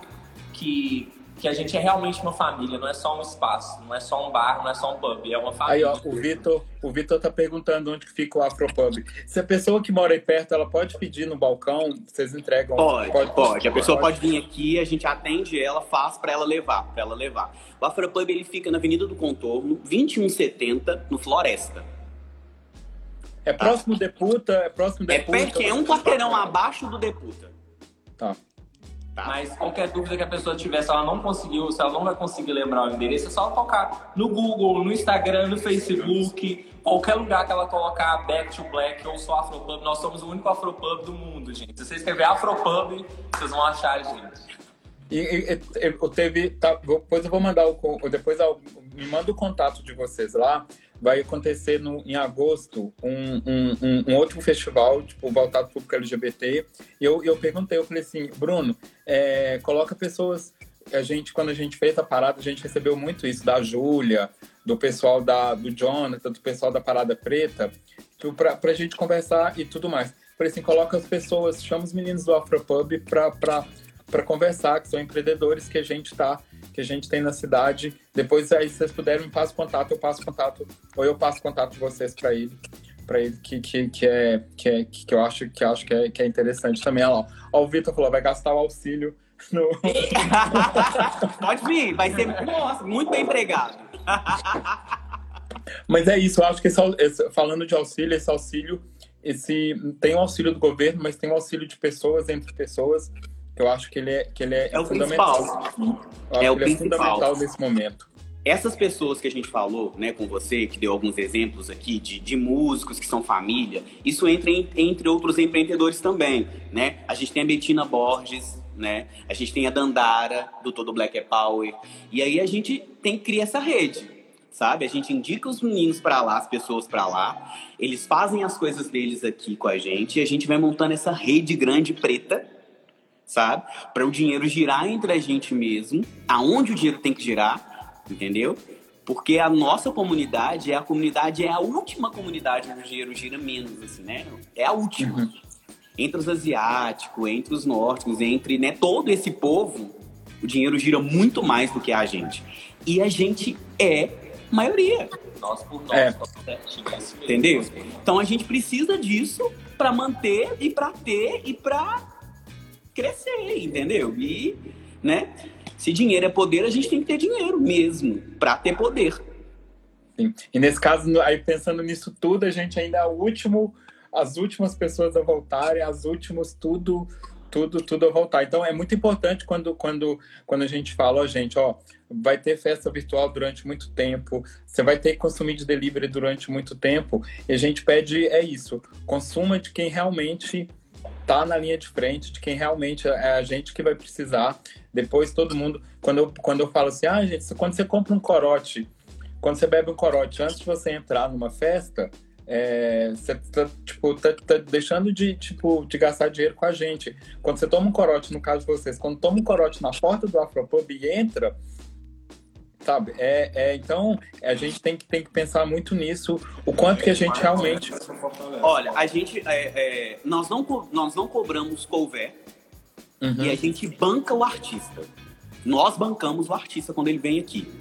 que, que a gente é realmente uma família, não é só um espaço, não é só um bar, não é só um pub, é uma Aí, família. ó, o Vitor, o Vitor tá perguntando onde que fica o Afropub. Se a pessoa que mora aí perto, ela pode pedir no balcão, vocês entregam? Pode, pode, A pessoa pode vir aqui, a gente atende ela, faz pra ela levar, para ela levar. O Afropub ele fica na Avenida do Contorno, 2170, no Floresta. É próximo Deputa, é próximo É Deputa. perto, é um quarteirão abaixo do Deputa. Tá. Tá? Mas qualquer dúvida que a pessoa tiver, se ela não conseguiu, se ela não vai conseguir lembrar o endereço, é só ela tocar no Google, no Instagram, no Facebook, qualquer lugar que ela colocar Back to Black ou só Afropub. Nós somos o único Afropub do mundo, gente. Se você escrever Afropub, vocês vão achar a gente. E, e- eu teve. Tá, depois eu vou mandar o. Depois eu- me manda o contato de vocês lá. Vai acontecer no, em agosto um, um, um- outro festival, tipo, voltado para o público LGBT. E eu, eu perguntei, eu falei assim, Bruno, é, coloca pessoas. A gente, quando a gente fez a parada, a gente recebeu muito isso da Júlia, do pessoal da, do Jonathan, do pessoal da Parada Preta, para a gente conversar e tudo mais. Falei assim, coloca as pessoas, chama os meninos do Afropub para conversar, que são empreendedores que a gente tá, que a gente tem na cidade. Depois aí se vocês puderem me passam contato, eu passo contato ou eu passo contato de vocês para ele, para ele que, que, que, é, que, é, que eu acho que, acho que, é, que é interessante também. Olha lá, ó, o Vitor falou, vai gastar o auxílio no... <laughs> Pode vir, vai ser nossa, muito bem empregado. <laughs> Mas é isso, eu acho que esse, esse, falando de auxílio, esse auxílio, esse tem o auxílio do governo, mas tem o auxílio de pessoas entre pessoas, eu acho que ele é, que ele é, é fundamental. É o ele principal. é fundamental nesse momento. Essas pessoas que a gente falou, né, com você, que deu alguns exemplos aqui de, de músicos que são família, isso entra em, entre outros empreendedores também, né? A gente tem a Betina Borges, né? A gente tem a Dandara, do Todo Black é Power. E aí a gente tem que criar essa rede, sabe? A gente indica os meninos para lá, as pessoas para lá. Eles fazem as coisas deles aqui com a gente e a gente vai montando essa rede grande preta, sabe? Para o dinheiro girar entre a gente mesmo, aonde o dinheiro tem que girar entendeu? Porque a nossa comunidade é a comunidade, é a última comunidade onde o dinheiro gira menos, assim, né? É a última. Uhum. Entre os asiáticos, entre os nórdicos, entre né, todo esse povo, o dinheiro gira muito mais do que a gente. E a gente é maioria. Nós por nós, é. entendeu? Então a gente precisa disso para manter e para ter e para crescer, entendeu? E, né? Se dinheiro é poder, a gente tem que ter dinheiro mesmo, para ter poder. Sim. E nesse caso, aí pensando nisso tudo, a gente ainda é o último, as últimas pessoas a voltarem, as últimas, tudo, tudo, tudo a voltar. Então é muito importante quando, quando, quando a gente fala, ó, gente, ó, vai ter festa virtual durante muito tempo, você vai ter que consumir de delivery durante muito tempo, e a gente pede é isso, consuma de quem realmente tá na linha de frente, de quem realmente é a gente que vai precisar. Depois todo mundo, quando eu, quando eu falo assim, ah, gente, quando você compra um corote, quando você bebe um corote antes de você entrar numa festa, é, você tá, tipo, tá, tá, deixando de, tipo, de gastar dinheiro com a gente. Quando você toma um corote, no caso de vocês, quando toma um corote na porta do Afropub e entra, sabe? É, é, então, a gente tem que, tem que pensar muito nisso, o quanto que a gente realmente... Olha, a gente, é, é, nós, não, nós não cobramos couvert, Uhum. E a gente banca o artista. Nós bancamos o artista quando ele vem aqui.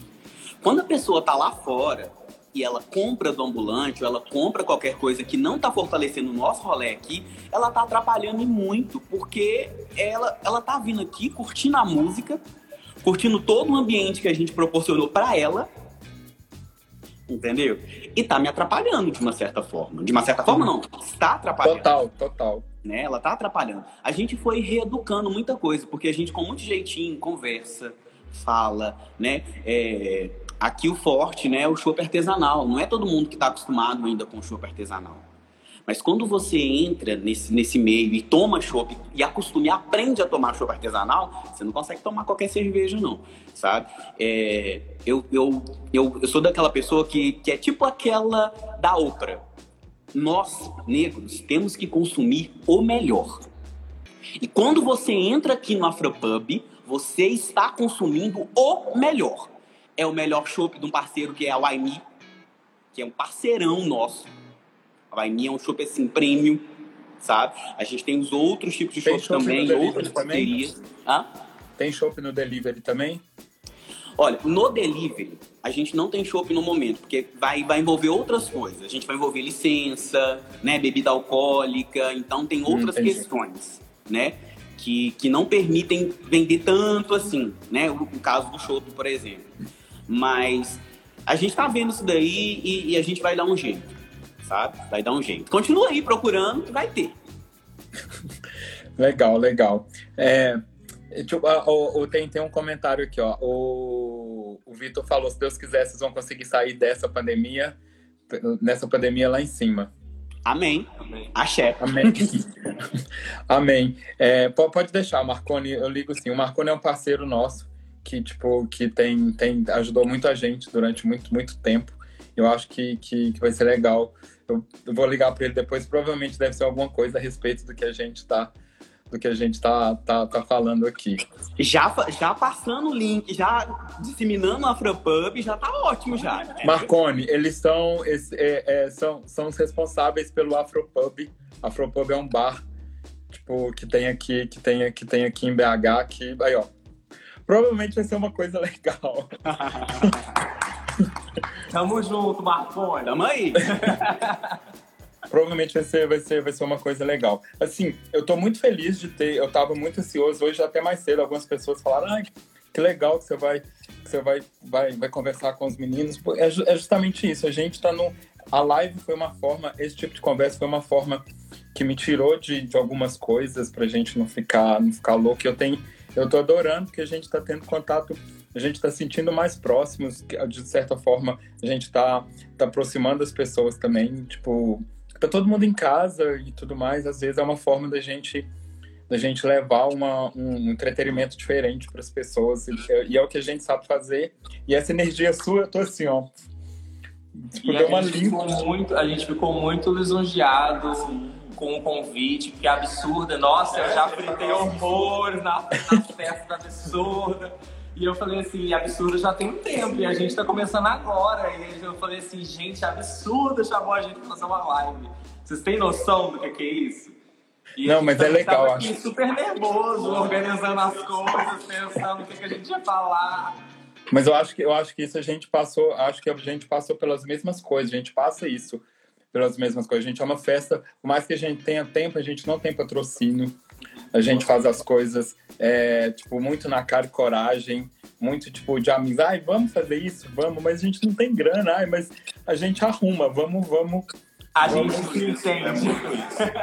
Quando a pessoa tá lá fora e ela compra do ambulante ou ela compra qualquer coisa que não tá fortalecendo o nosso rolê aqui, ela tá atrapalhando muito, porque ela, ela tá vindo aqui curtindo a música, curtindo todo o ambiente que a gente proporcionou para ela, entendeu? E tá me atrapalhando de uma certa forma. De uma certa forma, não. Está atrapalhando. Total, total né? Ela tá atrapalhando. A gente foi reeducando muita coisa, porque a gente com muito jeitinho conversa, fala, né? É, aqui o forte, né, é o chopp artesanal. Não é todo mundo que está acostumado ainda com o chopp artesanal. Mas quando você entra nesse, nesse meio e toma chopp e acostuma e aprende a tomar chopp artesanal, você não consegue tomar qualquer cerveja, não, sabe? É, eu, eu, eu, eu sou daquela pessoa que, que é tipo aquela da Oprah nós, negros, temos que consumir o melhor. E quando você entra aqui no Afropub, você está consumindo o melhor. É o melhor chopp de um parceiro que é a Waimi, que é um parceirão nosso. A Waimi é um chopp assim, premium, sabe? A gente tem os outros tipos de chopp também, outras parcerias. Tem chopp no delivery também? Olha, no delivery, a gente não tem shopping no momento, porque vai, vai envolver outras coisas. A gente vai envolver licença, né, bebida alcoólica, então tem outras hum, questões, né, que, que não permitem vender tanto assim, né, o, o caso do shopping, por exemplo. Mas a gente tá vendo isso daí e, e, a gente vai dar um jeito, sabe? Vai dar um jeito. Continua aí procurando que vai ter. legal, legal. É, Tipo, o, o, tem, tem um comentário aqui, ó. O, o Vitor falou: se Deus quiser, vocês vão conseguir sair dessa pandemia, nessa pandemia lá em cima. Amém. Axé. Amém. <laughs> Amém. É, pode deixar, Marconi, eu ligo sim. O Marconi é um parceiro nosso que, tipo, que tem, tem, ajudou muito a gente durante muito, muito tempo. Eu acho que, que, que vai ser legal. Eu, eu vou ligar para ele depois, provavelmente deve ser alguma coisa a respeito do que a gente está do que a gente está tá, tá falando aqui. Já, já passando o link, já disseminando a Afropub, já tá ótimo já. Né? Marconi, eles são, é, é, são, são os responsáveis pelo Afropub. Afropub é um bar tipo, que tem aqui, que tem, que tem aqui em BH, que aí, ó. Provavelmente vai ser uma coisa legal. <laughs> Tamo junto, Marconi. Tamo aí. <laughs> provavelmente vai ser, vai, ser, vai ser uma coisa legal. Assim, eu tô muito feliz de ter, eu tava muito ansioso, hoje até mais cedo, algumas pessoas falaram, ai, que legal que você vai, que você vai, vai, vai conversar com os meninos. É, é justamente isso, a gente tá no... A live foi uma forma, esse tipo de conversa foi uma forma que me tirou de, de algumas coisas pra gente não ficar, não ficar louco. Eu tenho, eu tô adorando porque a gente tá tendo contato a gente está sentindo mais próximos, de certa forma, a gente está tá aproximando as pessoas também, tipo, tá todo mundo em casa e tudo mais, às vezes é uma forma da gente da gente levar uma, um entretenimento diferente para as pessoas e, e, é o que a gente sabe fazer e essa energia sua eu tô assim ó. Tipo, deu uma limpa. muito a gente ficou muito lisonjeado com o convite que absurda nossa eu já fritei horrores na, na festa absurda e eu falei assim, absurdo já tem um tempo, e a gente tá começando agora. E eu falei assim, gente, absurdo chamou a gente pra fazer uma live. Vocês têm noção do que, que é isso? E não, mas é legal, acho. super nervoso, organizando as coisas, pensando o que, que a gente ia falar. Mas eu acho que eu acho que isso a gente passou, acho que a gente passou pelas mesmas coisas, a gente passa isso pelas mesmas coisas. A gente é uma festa, por mais que a gente tenha tempo, a gente não tem patrocínio. A gente faz as coisas, é, tipo, muito na cara e coragem, muito, tipo, de amizade. Ai, vamos fazer isso? Vamos, mas a gente não tem grana. Ai, mas a gente arruma, vamos, vamos. A vamos, gente entende.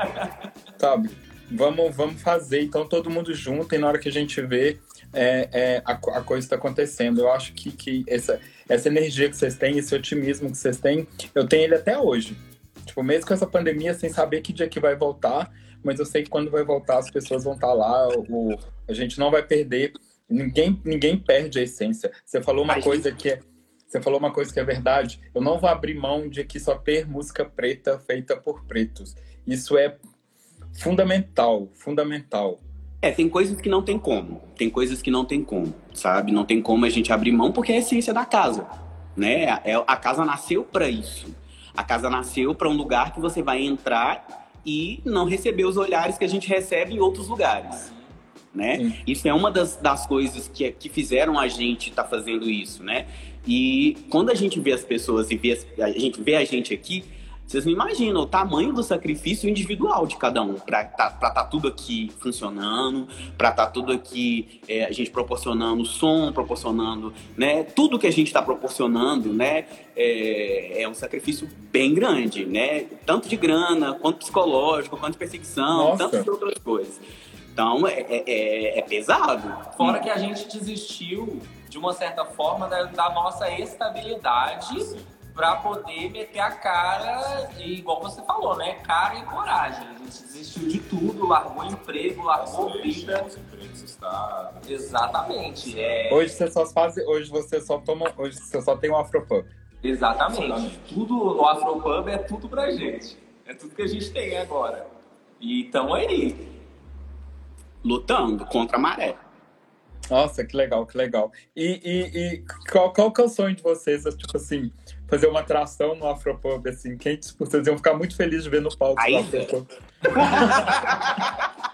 <laughs> Sabe? Vamos, vamos fazer. Então, todo mundo junto e na hora que a gente vê, é, é, a, a, coisa está acontecendo. Eu acho que, que essa, essa energia que vocês têm, esse otimismo que vocês têm, eu tenho ele até hoje. Tipo, mesmo com essa pandemia, sem saber que dia que vai voltar, mas eu sei que quando vai voltar as pessoas vão estar tá lá, o, a gente não vai perder, ninguém, ninguém perde a essência. Você falou uma coisa gente... que é. Você falou uma coisa que é verdade. Eu não vou abrir mão de que só ter música preta feita por pretos. Isso é fundamental, fundamental. É, tem coisas que não tem como. Tem coisas que não tem como, sabe? Não tem como a gente abrir mão porque é a essência da casa, né? É, a casa nasceu para isso. A casa nasceu para um lugar que você vai entrar e não receber os olhares que a gente recebe em outros lugares. Né? Isso é uma das, das coisas que, que fizeram a gente estar tá fazendo isso, né? E quando a gente vê as pessoas e vê, a gente vê a gente aqui, vocês não imaginam o tamanho do sacrifício individual de cada um para tá, estar tá tudo aqui funcionando, para estar tá tudo aqui é, a gente proporcionando som, proporcionando, né? Tudo que a gente está proporcionando, né? É, é, um sacrifício bem grande, né? Tanto de grana, quanto psicológico, quanto de perseguição, Nossa. tantas outras coisas. Então é, é, é, é pesado. Fora que a gente desistiu de uma certa forma da, da nossa estabilidade para poder meter a cara, e, igual você falou, né? Cara e coragem. A gente desistiu de tudo, largou emprego, largou vida. Exatamente. É... Hoje você só faz, hoje você só toma, hoje você só tem um Afropub. Exatamente. Tudo no Afropub é tudo pra gente. É tudo que a gente tem agora. E estamos aí. Lutando contra a maré. Nossa, que legal, que legal. E, e, e qual, qual que é o sonho de vocês? Tipo assim, fazer uma atração no Afropub, assim, quem tipo, vocês iam ficar muito felizes de ver no palco Aí, do Afropub. <laughs>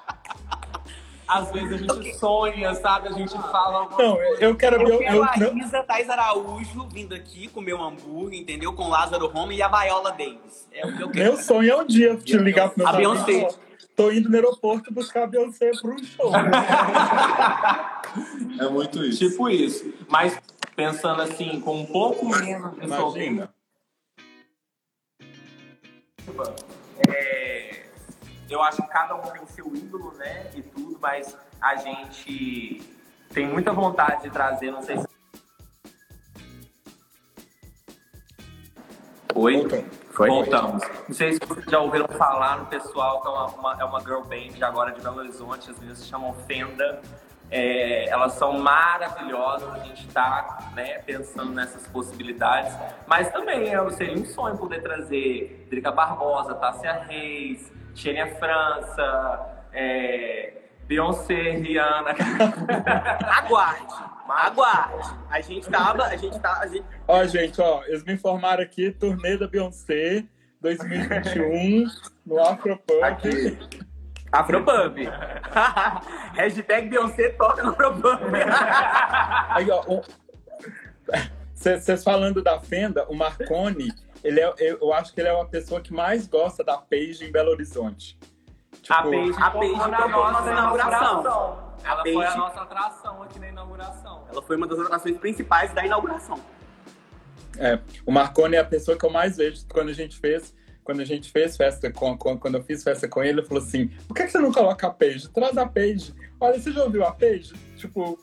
Às vezes a gente sonha, sabe? A gente fala. Não, eu quero ver. Eu, eu, eu, a Isa Thais Araújo vindo aqui comer um hambúrguer, entendeu? Com Lázaro Roma e a Viola Davis. É o que eu quero. Meu sonho é um dia te ligar pro meu A Beyoncé. Tô indo no aeroporto buscar a Beyoncé pro show. <laughs> é muito isso. Tipo isso. Mas pensando assim, com um pouco menos de Imagina. É, eu acho que cada um tem seu ídolo, né? E tudo, mas a gente tem muita vontade de trazer, não sei se. Oi? Foi? Voltamos. Não sei se vocês já ouviram falar no pessoal, que é uma, uma, é uma girl band agora de Belo Horizonte, as meninas se chamam Fenda. É, elas são maravilhosas, a gente está né, pensando nessas possibilidades, mas também é, seria um sonho poder trazer Drica Barbosa, Tássia Reis, Xênia França, é, Beyoncé, Rihanna. <laughs> aguarde, aguarde. A gente tava, a gente tá, a gente... Ó, gente, ó, eles me informaram aqui, turnê da Beyoncé 2021 no Afropunk. Aqui. Afropub. <laughs> Hashtag Beyoncé toca no Afropub. <laughs> Aí, ó. Vocês um... falando da Fenda, o Marconi, ele é, eu, eu acho que ele é uma pessoa que mais gosta da Paige em Belo Horizonte. Tipo, a Paige, a Paige foi na tocou nossa na inauguração. inauguração. Ela A foi a Paige- nossa atração aqui na inauguração. Ela foi uma das atrações principais da inauguração. É, o Marconi é a pessoa que eu mais vejo quando a gente fez, quando a gente fez festa com, quando eu fiz festa com ele, ele falou assim: por que, que você não coloca a Paige? Traz a Paige. Olha, você já ouviu a Paige? Tipo,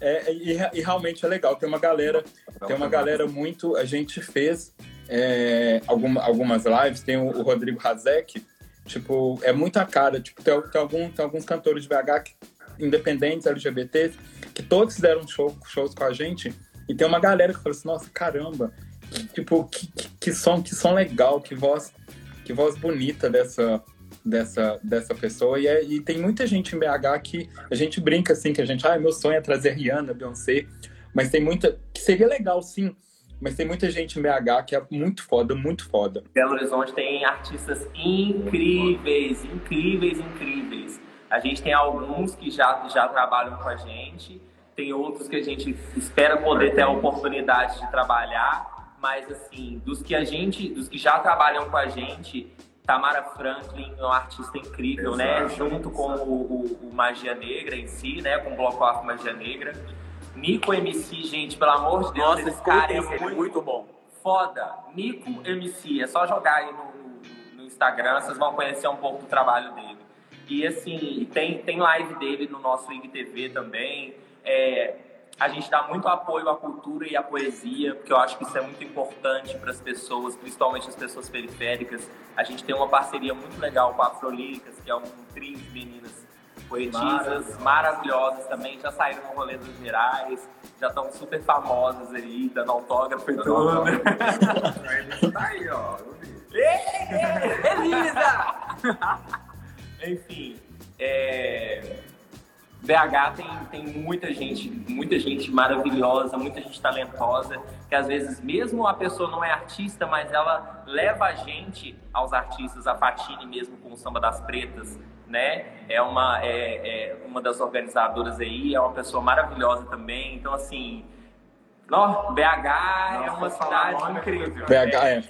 é, e, e realmente é legal. Tem uma galera, tem uma galera muito. A gente fez é, alguma- algumas lives, tem o, o Rodrigo Hazek, tipo, é muita cara. Tipo, tem, tem, algum, tem alguns cantores de BH que- independentes, LGBT, que todos fizeram show, shows com a gente. E tem uma galera que fala assim, nossa, caramba, tipo, que, que, som, que som legal, que voz, que voz bonita dessa, dessa, dessa pessoa. E, é- e tem muita gente em BH que a gente brinca assim, que a gente, ah, meu sonho é trazer Rihanna, Beyoncé, mas tem muita, que seria legal sim, mas tem muita gente em BH que é muito foda, muito foda. Belo Horizonte tem artistas incríveis, incríveis, incríveis. A gente tem alguns que já, já trabalham com a gente, tem outros que a gente espera poder ter a oportunidade de trabalhar, mas assim, dos que a gente, dos que já trabalham com a gente, Tamara Franklin é uma artista incrível, né? Exato, Junto com o, o- o Magia Negra em si, né? Com o Bloco Afro Magia Negra. Nico MC, gente, pelo amor de Deus, Nossa, esse cara é é muito muito bom. foda. Nico MC, é só jogar aí no, no- no Instagram, vocês vão conhecer um pouco do trabalho dele. E assim, tem, tem live dele no nosso IGTV também. É, a gente dá muito apoio à cultura e à poesia, porque eu acho que isso é muito importante para as pessoas, principalmente as pessoas periféricas. A gente tem uma parceria muito legal com a Afrolíricas, que é um trio de meninas poetisas maravilhosas também, já saíram no rolê dos Gerais, já estão super famosas aí, dando autógrafo e tudo. Tá aí, ó. Elisa! <laughs> Enfim, é, BH tem, tem muita gente, muita gente maravilhosa, muita gente talentosa, que às vezes mesmo a pessoa não é artista, mas ela leva a gente aos artistas, a Fatine mesmo com o Samba das Pretas, né? É uma, é, é uma das organizadoras aí, é uma pessoa maravilhosa também, então assim... Ó, BH é uma cidade incrível. BH é.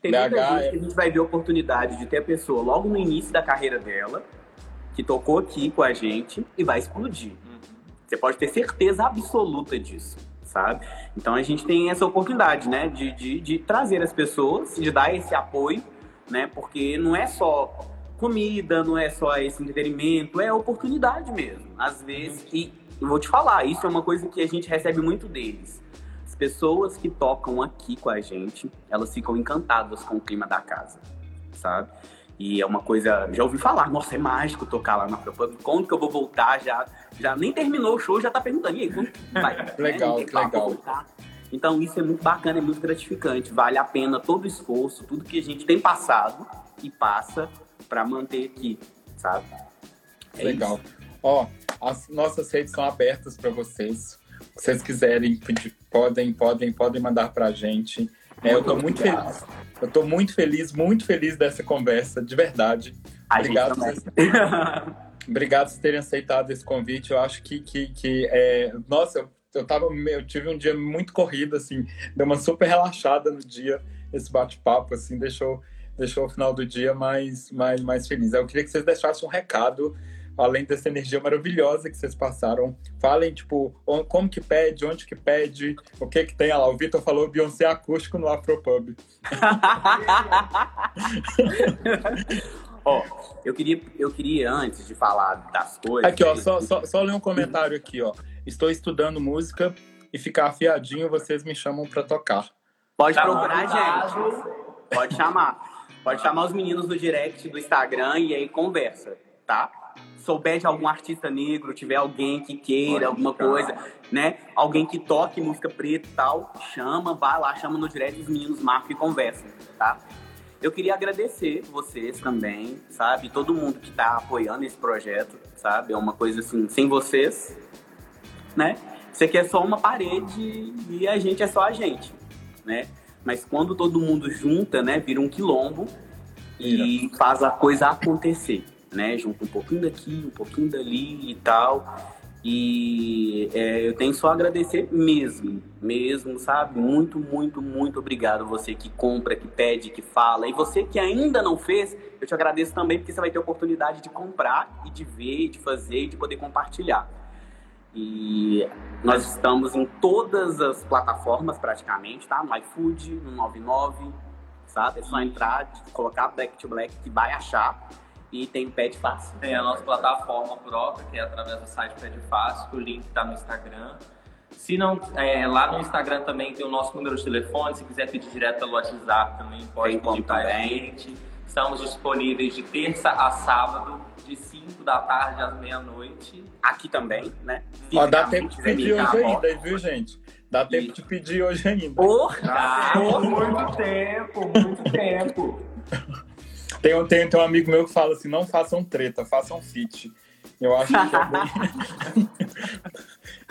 Tem BH muita gente é- que a gente vai ver a oportunidade de ter a pessoa logo no início da carreira dela, que tocou aqui com a gente e vai explodir. Você pode ter certeza absoluta disso, sabe? Então a gente tem essa oportunidade, né? De, de, de trazer as pessoas, de dar esse apoio, né? Porque não é só comida, não é só esse entretenimento, é oportunidade mesmo. Às vezes, e eu vou te falar, isso é uma coisa que a gente recebe muito deles. As pessoas que tocam aqui com a gente, elas ficam encantadas com o clima da casa, sabe? E é uma coisa, já ouvi falar, nossa, é mágico tocar lá na Afropub, quando que eu vou voltar? Já, já nem terminou o show, já tá perguntando, e aí, quando vai? <laughs> Legal, Né? Papo, legal. voltar. Então isso é muito bacana, é muito gratificante, vale a pena todo o esforço, tudo que a gente tem passado e passa pra manter aqui, sabe? É Legal. isso. Ó, as nossas redes são abertas para vocês. Se vocês quiserem, podem, podem, podem mandar pra gente. É, eu tô muito obrigado. feliz. Eu tô muito feliz, muito feliz dessa conversa, de verdade. A Obrigado. Obrigado por terem aceitado esse convite. Eu acho que, que, que é... nossa, eu, eu tava, eu tive um dia muito corrido, assim, deu uma super relaxada no dia, esse bate-papo, assim, deixou, deixou o final do dia mais, mais, mais feliz. Eu queria que vocês deixassem um recado, além dessa energia maravilhosa que vocês passaram. Falem, tipo, como que pede, onde que pede, o que que tem. Olha lá, o Vitor falou Beyoncé acústico no Afropub. <laughs> Ó, eu queria, eu queria, antes de falar das coisas. Aqui, ó, só, só, só ler um comentário aqui, ó. Estou estudando música e ficar afiadinho, vocês me chamam pra tocar. Pode Tá procurar gente. Pode chamar. Pode chamar os meninos do direct do Instagram e aí conversa, tá? Souber de algum artista negro, tiver alguém que queira alguma coisa, né? Alguém que toque música preta e tal, chama, vai lá, chama no direct, os meninos marcam e conversam, tá? Eu queria agradecer vocês também, sabe? Todo mundo que tá apoiando esse projeto, sabe? É uma coisa assim, sem vocês, né? Isso aqui é só uma parede e a gente é só a gente, né? Mas quando todo mundo junta, né, vira um quilombo e faz a coisa acontecer, né? Junta um pouquinho daqui, um pouquinho dali e tal. E é, eu tenho só a agradecer mesmo, mesmo, sabe? Muito, muito, muito obrigado você que compra, que pede, que fala. E você que ainda não fez, eu te agradeço também porque você vai ter oportunidade de comprar e de ver, de fazer e de poder compartilhar. E nós estamos em todas as plataformas praticamente, tá? No iFood, no 99, sabe? É só entrar, colocar Black to Black que vai achar e tem Pet Fácil. Tem a nossa plataforma própria, que é através do site Pet Fácil, o link está no Instagram. Se não, é, lá no Instagram também tem o nosso número de telefone, se quiser pedir direto pelo WhatsApp também pode Tem pedir para a gente. Estamos disponíveis de terça a sábado, de 5 da tarde às meia-noite. Aqui também, né? Ó, dá tempo de pedir hoje ainda, viu, gente? Dá tempo de pedir hoje ainda. Porra! Ah, muito tempo, muito tempo. <laughs> Tem, um- tem, tem um amigo meu que fala assim: não façam treta, façam fit. Eu acho que é bem...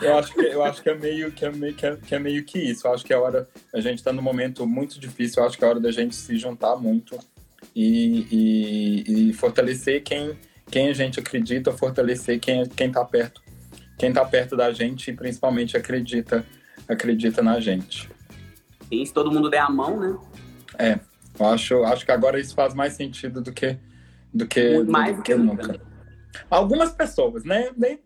<laughs> eu acho que eu acho que é meio que é meio que é, que é meio que isso. Eu acho que é hora a gente está num momento muito difícil. Eu acho que é hora da gente se juntar muito e, e, e fortalecer quem quem a gente acredita, fortalecer quem quem está perto, quem tá perto da gente e principalmente acredita acredita na gente. E se todo mundo der a mão, né? Eu acho, acho que agora isso faz mais sentido do que do que, mais do do que nunca. Algumas pessoas, né? Nem,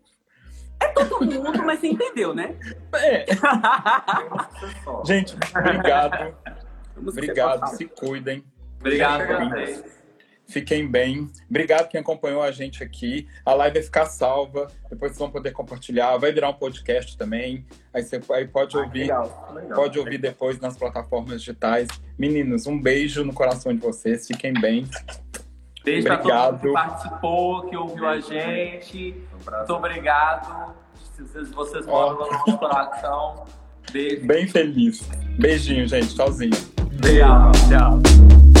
Todo mundo, mas você entendeu, né? é. <laughs> Gente, obrigado. Vamos Obrigado. se cuidem. Obrigado vocês. Fiquem bem. Obrigado quem acompanhou a gente aqui. A live vai ficar salva. Depois vocês vão poder compartilhar. Vai virar um podcast também. Aí você aí pode ouvir. Legal, legal. Pode ouvir depois nas plataformas digitais. Meninos, um beijo no coração de vocês. Fiquem bem. Beijo para todo Obrigado. mundo que participou, que ouviu a gente. Um. Muito obrigado. Vocês, vocês moram no nosso coração. Beijo. Bem feliz. Beijinho, gente. Tchauzinho. Tchau. Tchau.